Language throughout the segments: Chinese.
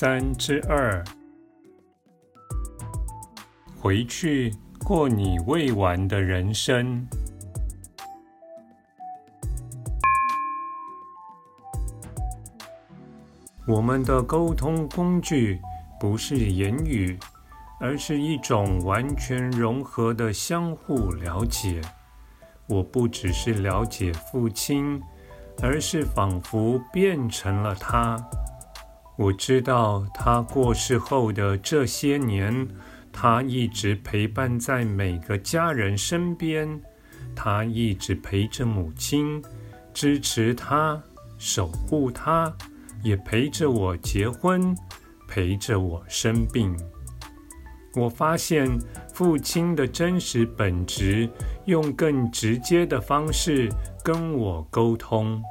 三之二，回去过你未完的人生。我们的沟通工具不是言语，而是一种完全融合的相互了解。我不只是了解父亲，而是仿佛变成了他。我知道他过世后的这些年，他一直陪伴在每个家人身边，他一直陪着母亲，支持他，守护他，也陪着我结婚，陪着我生病。我发现父亲的真实本质，用更直接的方式跟我沟通。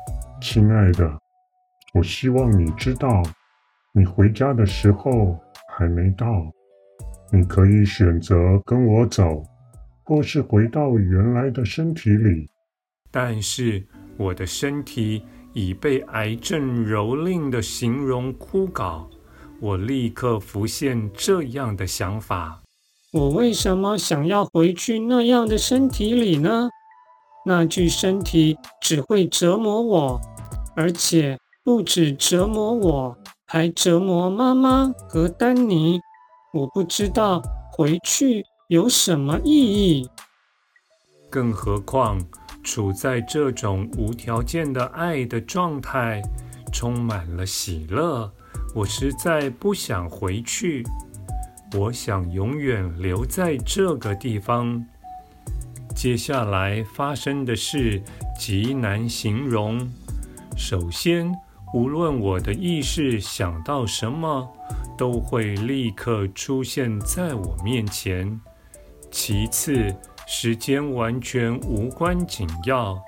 亲爱的，我希望你知道。你回家的时候还没到，你可以选择跟我走，或是回到原来的身体里。但是我的身体已被癌症蹂躏的形容枯槁，我立刻浮现这样的想法：我为什么想要回去那样的身体里呢？那具身体只会折磨我，而且不止折磨我。还折磨妈妈和丹尼，我不知道回去有什么意义。更何况，处在这种无条件的爱的状态，充满了喜乐。我实在不想回去，我想永远留在这个地方。接下来发生的事极难形容。首先，无论我的意识想到什么，都会立刻出现在我面前。其次，时间完全无关紧要，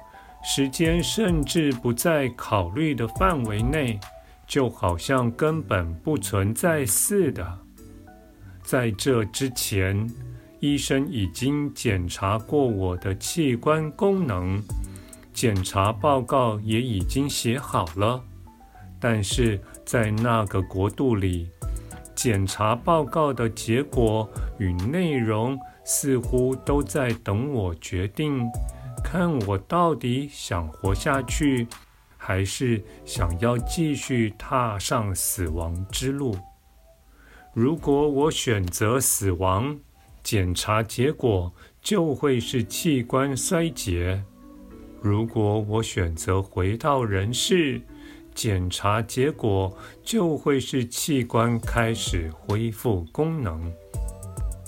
时间甚至不在考虑的范围内，就好像根本不存在似的。在这之前，医生已经检查过我的器官功能，检查报告也已经写好了。但是在那个国度里，检查报告的结果与内容似乎都在等我决定，看我到底想活下去，还是想要继续踏上死亡之路。如果我选择死亡，检查结果就会是器官衰竭；如果我选择回到人世，检查结果就会是器官开始恢复功能。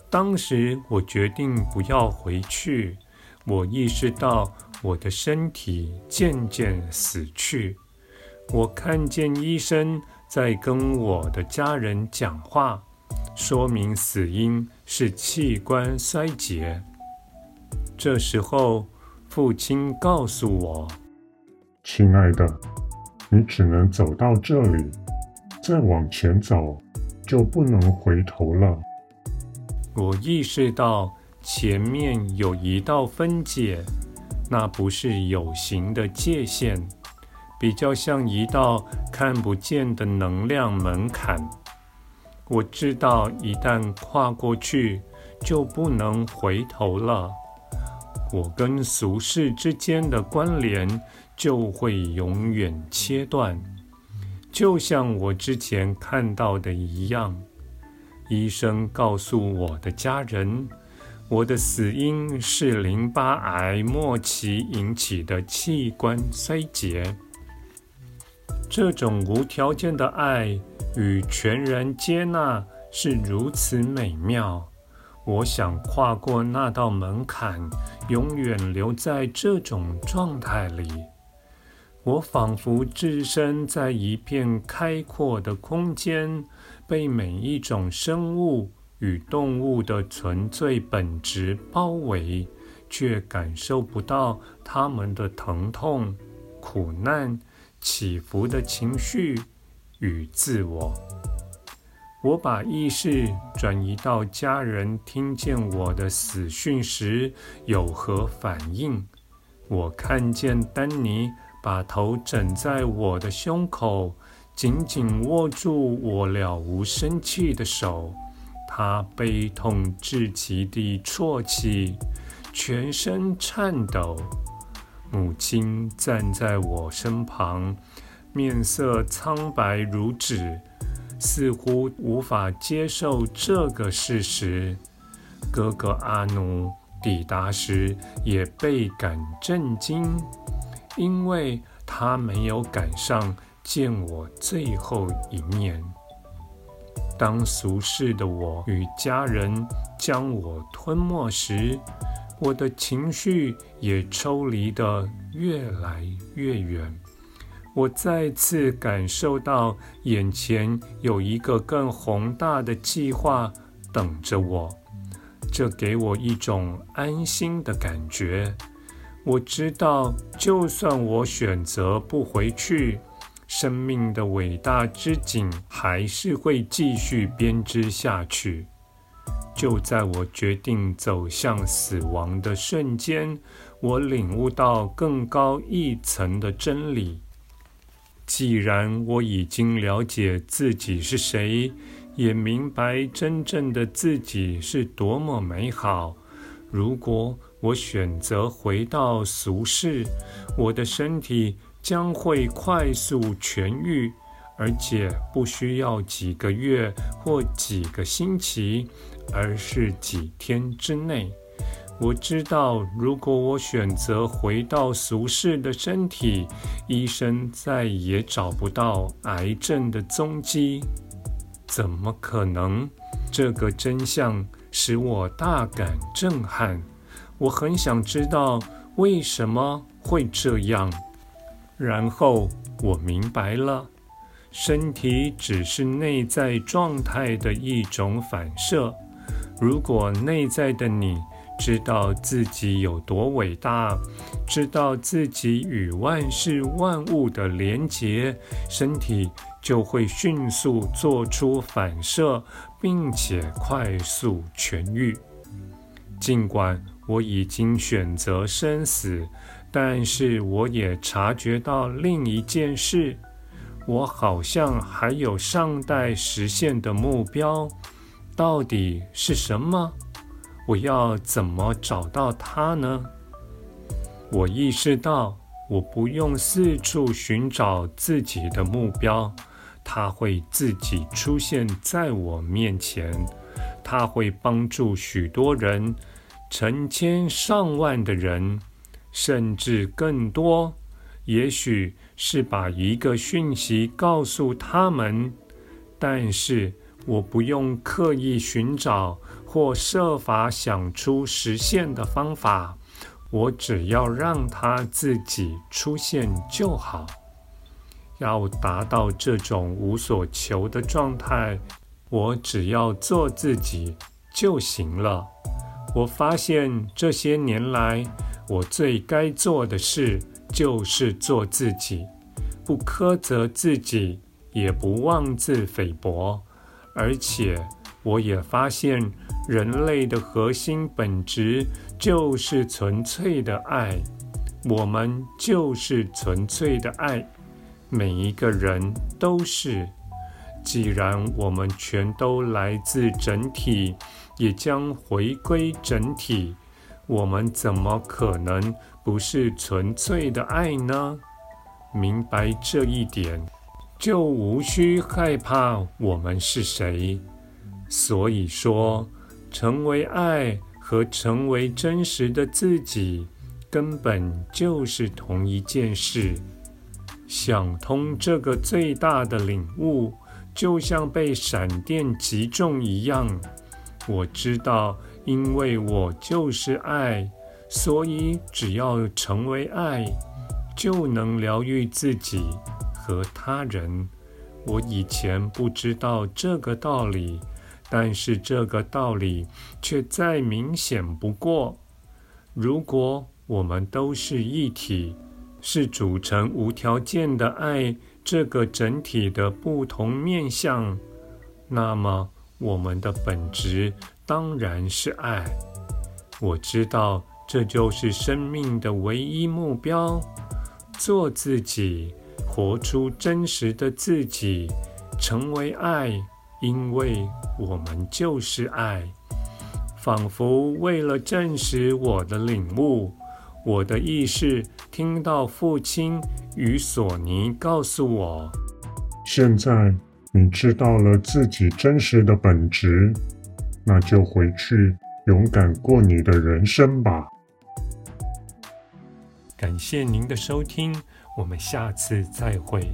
当时我决定不要回去，我意识到我的身体渐渐死去。我看见医生在跟我的家人讲话，说明死因是器官衰竭。这时候，父亲告诉我：“亲爱的。”你只能走到这里，再往前走就不能回头了。我意识到前面有一道分界，那不是有形的界限，比较像一道看不见的能量门槛。我知道一旦跨过去，就不能回头了。我跟俗世之间的关联。就会永远切断，就像我之前看到的一样。医生告诉我的家人，我的死因是淋巴癌末期引起的器官衰竭。这种无条件的爱与全然接纳是如此美妙。我想跨过那道门槛，永远留在这种状态里。我仿佛置身在一片开阔的空间，被每一种生物与动物的纯粹本质包围，却感受不到它们的疼痛、苦难、起伏的情绪与自我。我把意识转移到家人听见我的死讯时有何反应。我看见丹尼。把头枕在我的胸口，紧紧握住我了无生气的手。他悲痛至极地啜泣，全身颤抖。母亲站在我身旁，面色苍白如纸，似乎无法接受这个事实。哥哥阿努抵达时也倍感震惊。因为他没有赶上见我最后一面。当俗世的我与家人将我吞没时，我的情绪也抽离得越来越远。我再次感受到眼前有一个更宏大的计划等着我，这给我一种安心的感觉。我知道，就算我选择不回去，生命的伟大之景还是会继续编织下去。就在我决定走向死亡的瞬间，我领悟到更高一层的真理。既然我已经了解自己是谁，也明白真正的自己是多么美好，如果我选择回到俗世，我的身体将会快速痊愈，而且不需要几个月或几个星期，而是几天之内。我知道，如果我选择回到俗世的身体，医生再也找不到癌症的踪迹。怎么可能？这个真相使我大感震撼。我很想知道为什么会这样，然后我明白了，身体只是内在状态的一种反射。如果内在的你知道自己有多伟大，知道自己与万事万物的连结，身体就会迅速做出反射，并且快速痊愈。尽管。我已经选择生死，但是我也察觉到另一件事：我好像还有尚待实现的目标，到底是什么？我要怎么找到它呢？我意识到，我不用四处寻找自己的目标，它会自己出现在我面前，它会帮助许多人。成千上万的人，甚至更多，也许是把一个讯息告诉他们，但是我不用刻意寻找或设法想出实现的方法，我只要让它自己出现就好。要达到这种无所求的状态，我只要做自己就行了。我发现这些年来，我最该做的事就是做自己，不苛责自己，也不妄自菲薄。而且，我也发现人类的核心本质就是纯粹的爱。我们就是纯粹的爱，每一个人都是。既然我们全都来自整体，也将回归整体，我们怎么可能不是纯粹的爱呢？明白这一点，就无需害怕我们是谁。所以说，成为爱和成为真实的自己，根本就是同一件事。想通这个最大的领悟。就像被闪电击中一样，我知道，因为我就是爱，所以只要成为爱，就能疗愈自己和他人。我以前不知道这个道理，但是这个道理却再明显不过。如果我们都是一体，是组成无条件的爱这个整体的不同面向，那么我们的本质当然是爱。我知道这就是生命的唯一目标：做自己。活出真实的自己，成为爱，因为我们就是爱。仿佛为了证实我的领悟，我的意识听到父亲与索尼告诉我：“现在你知道了自己真实的本质，那就回去勇敢过你的人生吧。”感谢您的收听。我们下次再会。